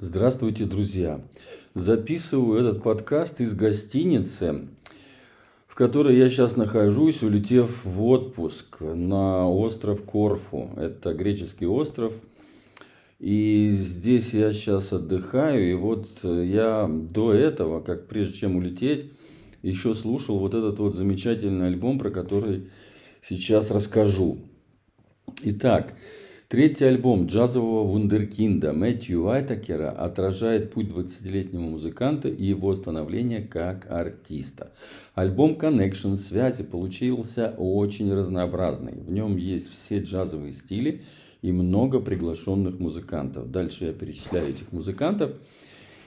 Здравствуйте, друзья! Записываю этот подкаст из гостиницы, в которой я сейчас нахожусь, улетев в отпуск на остров Корфу. Это греческий остров. И здесь я сейчас отдыхаю. И вот я до этого, как прежде чем улететь, еще слушал вот этот вот замечательный альбом, про который сейчас расскажу. Итак, Третий альбом джазового вундеркинда Мэтью Уайтакера отражает путь 20-летнего музыканта и его становление как артиста. Альбом Connection связи получился очень разнообразный. В нем есть все джазовые стили и много приглашенных музыкантов. Дальше я перечисляю этих музыкантов.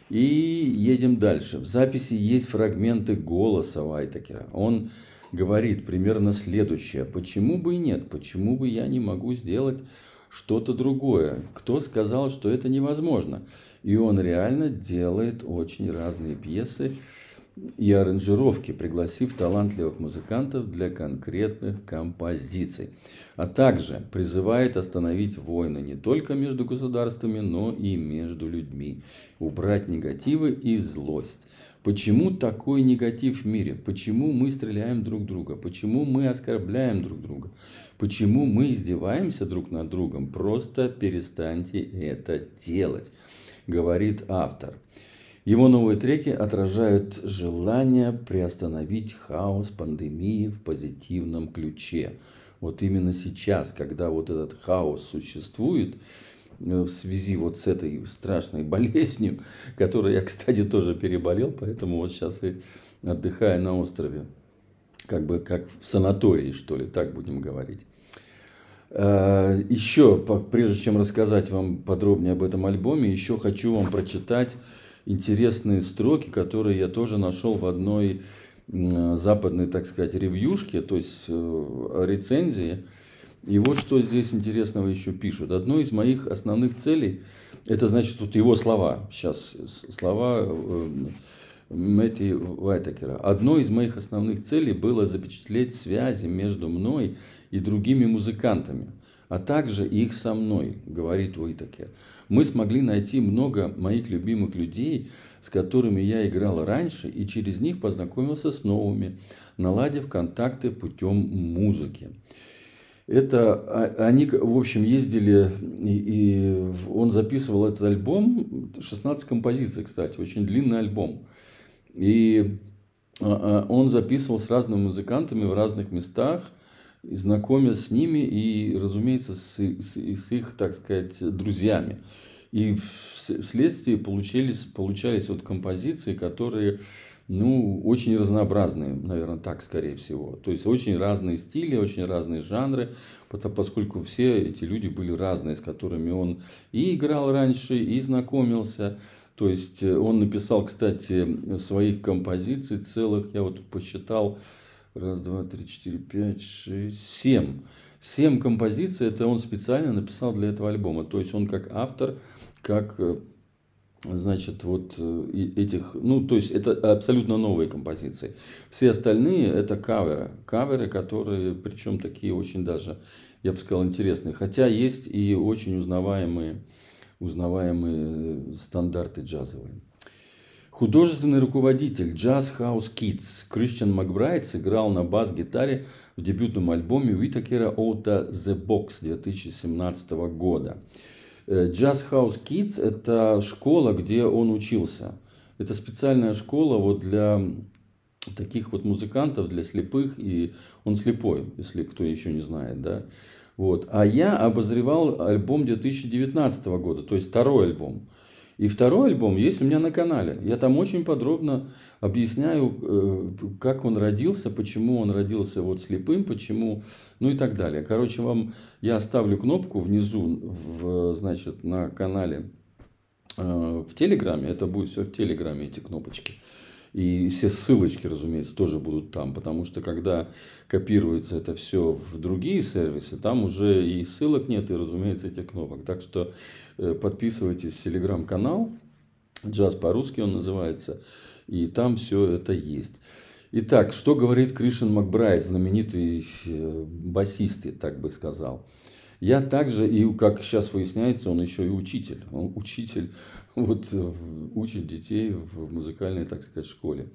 И едем дальше. В записи есть фрагменты голоса Уайтакера. Он говорит примерно следующее. Почему бы и нет? Почему бы я не могу сделать что-то другое. Кто сказал, что это невозможно? И он реально делает очень разные пьесы и аранжировки, пригласив талантливых музыкантов для конкретных композиций. А также призывает остановить войны не только между государствами, но и между людьми, убрать негативы и злость. Почему такой негатив в мире? Почему мы стреляем друг друга? Почему мы оскорбляем друг друга? Почему мы издеваемся друг над другом? Просто перестаньте это делать, говорит автор. Его новые треки отражают желание приостановить хаос пандемии в позитивном ключе. Вот именно сейчас, когда вот этот хаос существует, Э, в связи вот с этой страшной болезнью, которую я, кстати, тоже переболел, поэтому вот сейчас и отдыхаю на острове, как бы как в санатории, что ли, так будем говорить. Э, еще, прежде чем рассказать вам подробнее об этом альбоме, еще хочу вам прочитать интересные строки, которые я тоже нашел в одной западной, так сказать, ревьюшке, то есть э, рецензии, и вот что здесь интересного еще пишут. Одно из моих основных целей, это значит вот его слова, сейчас слова э, Мэтти Вайтакера. Одно из моих основных целей было запечатлеть связи между мной и другими музыкантами, а также их со мной, говорит Уитакер. Мы смогли найти много моих любимых людей, с которыми я играл раньше, и через них познакомился с новыми, наладив контакты путем музыки. Это а, они, в общем, ездили, и, и он записывал этот альбом, 16 композиций, кстати, очень длинный альбом. И а, а, он записывал с разными музыкантами в разных местах, и с ними и, разумеется, с, с, с их, так сказать, друзьями. И вследствие получились, получались вот композиции, которые ну, очень разнообразные, наверное, так, скорее всего. То есть, очень разные стили, очень разные жанры, поскольку все эти люди были разные, с которыми он и играл раньше, и знакомился. То есть, э, он написал, кстати, своих композиций целых, я вот посчитал, раз, два, три, четыре, пять, шесть, семь. Семь композиций, это он специально написал для этого альбома. То есть, он как автор, как э, значит, вот э, этих, ну, то есть это абсолютно новые композиции. Все остальные это каверы, каверы, которые, причем такие очень даже, я бы сказал, интересные. Хотя есть и очень узнаваемые, узнаваемые стандарты джазовые. Художественный руководитель Jazz House Kids Кристиан Макбрайт сыграл на бас-гитаре в дебютном альбоме Уитакера Оута The Box 2017 года. Jazz House Kids – это школа, где он учился. Это специальная школа вот для таких вот музыкантов, для слепых, и он слепой, если кто еще не знает, да. Вот. А я обозревал альбом 2019 года, то есть второй альбом. И второй альбом есть у меня на канале. Я там очень подробно объясняю, э, как он родился, почему он родился вот слепым, почему, ну и так далее. Короче, вам я оставлю кнопку внизу, в, значит, на канале э, в Телеграме. Это будет все в Телеграме, эти кнопочки. И все ссылочки, разумеется, тоже будут там, потому что когда копируется это все в другие сервисы, там уже и ссылок нет, и, разумеется, этих кнопок. Так что э, подписывайтесь в телеграм-канал, джаз по-русски он называется, и там все это есть. Итак, что говорит Кришин Макбрайт, знаменитый э, басист, я так бы сказал. Я также, и как сейчас выясняется, он еще и учитель. Он учитель, вот учит детей в музыкальной, так сказать, школе.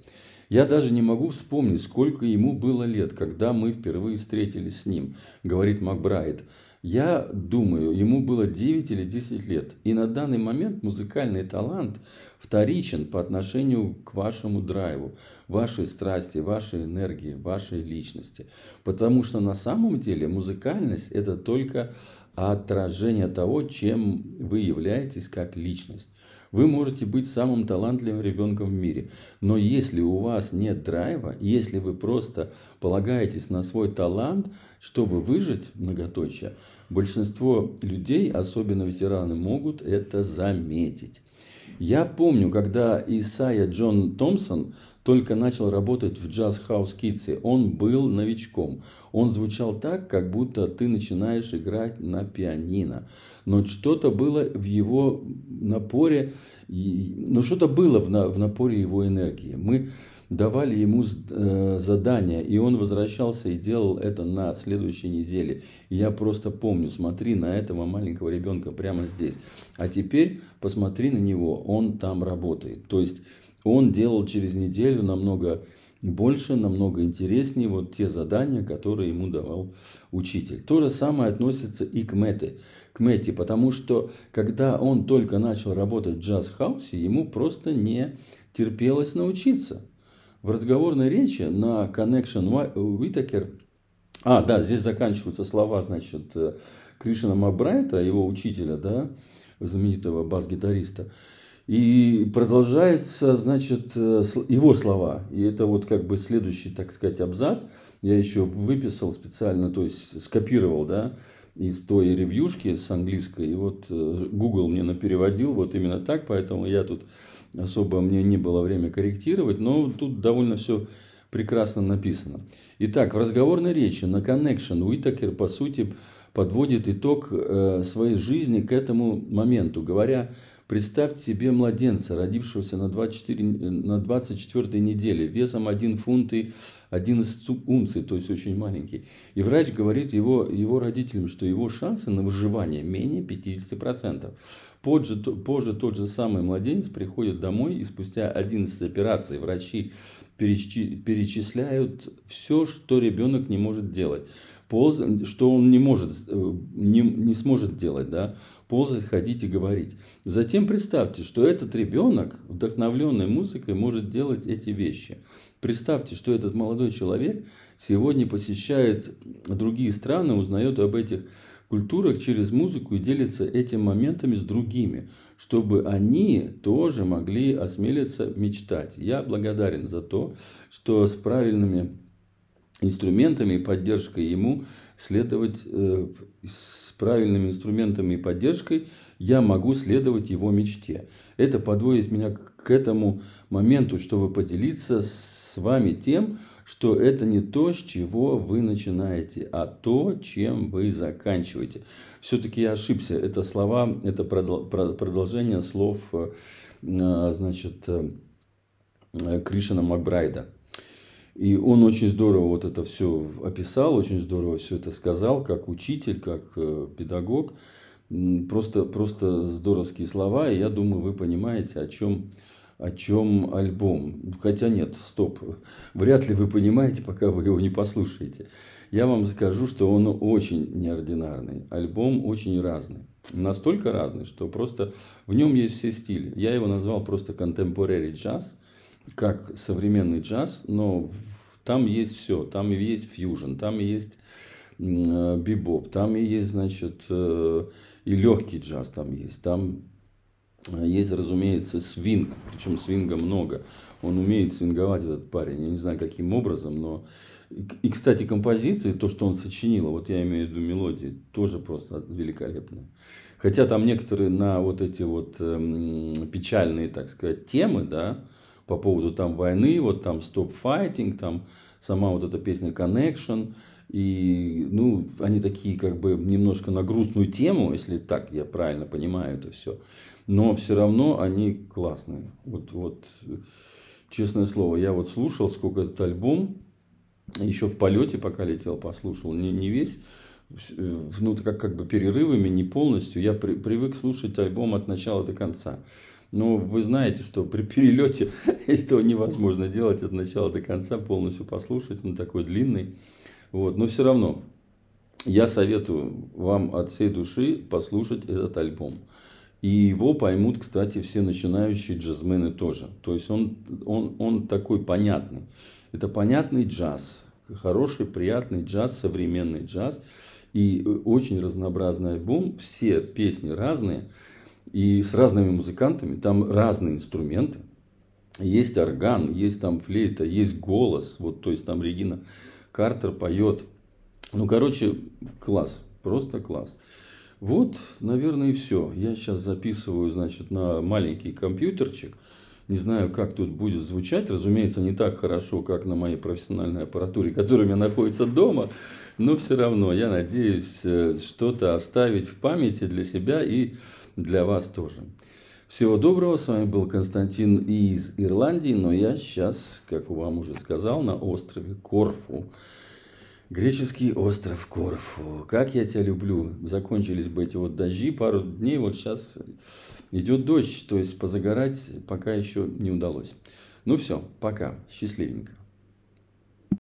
Я даже не могу вспомнить, сколько ему было лет, когда мы впервые встретились с ним, говорит Макбрайт. Я думаю, ему было 9 или 10 лет. И на данный момент музыкальный талант вторичен по отношению к вашему драйву, вашей страсти, вашей энергии, вашей личности. Потому что на самом деле музыкальность – это только отражение того, чем вы являетесь как личность. Вы можете быть самым талантливым ребенком в мире, но если у вас нет драйва, если вы просто полагаетесь на свой талант, чтобы выжить, многоточие, большинство людей, особенно ветераны, могут это заметить. Я помню, когда Исайя Джон Томпсон только начал работать в Kids, он был новичком. Он звучал так, как будто ты начинаешь играть на пианино. Но что-то было в его напоре, но что-то было в напоре его энергии. Мы давали ему э, задания, и он возвращался и делал это на следующей неделе. И я просто помню, смотри на этого маленького ребенка прямо здесь. А теперь посмотри на него, он там работает. То есть он делал через неделю намного больше, намного интереснее вот те задания, которые ему давал учитель. То же самое относится и к Мэте, к Мэте, потому что когда он только начал работать в джаз-хаусе, ему просто не терпелось научиться. В разговорной речи на Connection Whitaker, а, да, здесь заканчиваются слова, значит, э, Кришна Макбрайта, его учителя, да, знаменитого бас-гитариста. И продолжается, значит, э, его слова. И это вот как бы следующий, так сказать, абзац. Я еще выписал специально, то есть скопировал, да, из той ревьюшки с английской. И вот э, Google мне напереводил вот именно так, поэтому я тут особо мне не было время корректировать, но тут довольно все прекрасно написано. Итак, в разговорной речи на Connection Уитакер, по сути, подводит итог э, своей жизни к этому моменту, говоря Представьте себе младенца, родившегося на 24, на 24 неделе, весом 1 фунт и 11 унций, то есть очень маленький. И врач говорит его, его родителям, что его шансы на выживание менее 50%. Позже, позже тот же самый младенец приходит домой, и спустя 11 операций врачи перечисляют все, что ребенок не может делать ползать, что он не может, э, не, не сможет делать, да, ползать, ходить и говорить. Затем представьте, что этот ребенок, вдохновленный музыкой, может делать эти вещи. Представьте, что этот молодой человек сегодня посещает другие страны, узнает об этих культурах через музыку и делится этими моментами с другими, чтобы они тоже могли осмелиться мечтать. Я благодарен за то, что с правильными инструментами и поддержкой ему следовать э, с правильными инструментами и поддержкой я могу следовать его мечте. Это подводит меня к этому моменту, чтобы поделиться с вами тем, что это не то, с чего вы начинаете, а то, чем вы заканчиваете. Все-таки я ошибся. Это слова, это продолжение слов э, значит, э, Кришина Макбрайда. И он очень здорово вот это все описал, очень здорово все это сказал, как учитель, как э, педагог. Просто, просто здоровские слова, и я думаю, вы понимаете, о чем, о чем альбом. Хотя нет, стоп, вряд ли вы понимаете, пока вы его не послушаете. Я вам скажу, что он очень неординарный, альбом очень разный. Настолько разный, что просто в нем есть все стили. Я его назвал просто contemporary jazz – как современный джаз, но там есть все. Там и есть фьюжн, там и есть э, бибоп, там и есть, значит, э, и легкий джаз там есть. Там э, есть, разумеется, свинг, причем свинга много. Он умеет свинговать, этот парень. Я не знаю, каким образом, но... И, кстати, композиции, то, что он сочинил, вот я имею в виду мелодии, тоже просто великолепные. Хотя там некоторые на вот эти вот эм, печальные, так сказать, темы, да, по поводу там войны, вот там Stop Fighting, там сама вот эта песня Connection. И, ну, они такие как бы немножко на грустную тему, если так я правильно понимаю это все. Но все равно они классные. Вот, вот, честное слово, я вот слушал, сколько этот альбом, еще в полете, пока летел, послушал, не, не весь, ну, как, как бы перерывами, не полностью. Я при, привык слушать альбом от начала до конца. Но вы знаете, что при перелете этого невозможно делать от начала до конца, полностью послушать. Он такой длинный. Вот. Но все равно я советую вам от всей души послушать этот альбом. И его поймут, кстати, все начинающие джазмены тоже. То есть он, он, он такой понятный. Это понятный джаз. Хороший, приятный джаз, современный джаз. И очень разнообразный альбом. Все песни разные. И с разными музыкантами. Там разные инструменты. Есть орган, есть там флейта, есть голос. Вот, то есть там Регина Картер поет. Ну, короче, класс. Просто класс. Вот, наверное, и все. Я сейчас записываю, значит, на маленький компьютерчик. Не знаю, как тут будет звучать. Разумеется, не так хорошо, как на моей профессиональной аппаратуре, которая у меня находится дома. Но все равно, я надеюсь, э, что-то оставить в памяти для себя и для вас тоже. Всего доброго. С вами был Константин из Ирландии. Но я сейчас, как вам уже сказал, на острове Корфу. Греческий остров Корфу. Как я тебя люблю. Закончились бы эти вот дожди. Пару дней вот сейчас идет дождь. То есть позагорать пока еще не удалось. Ну все, пока. Счастливенько.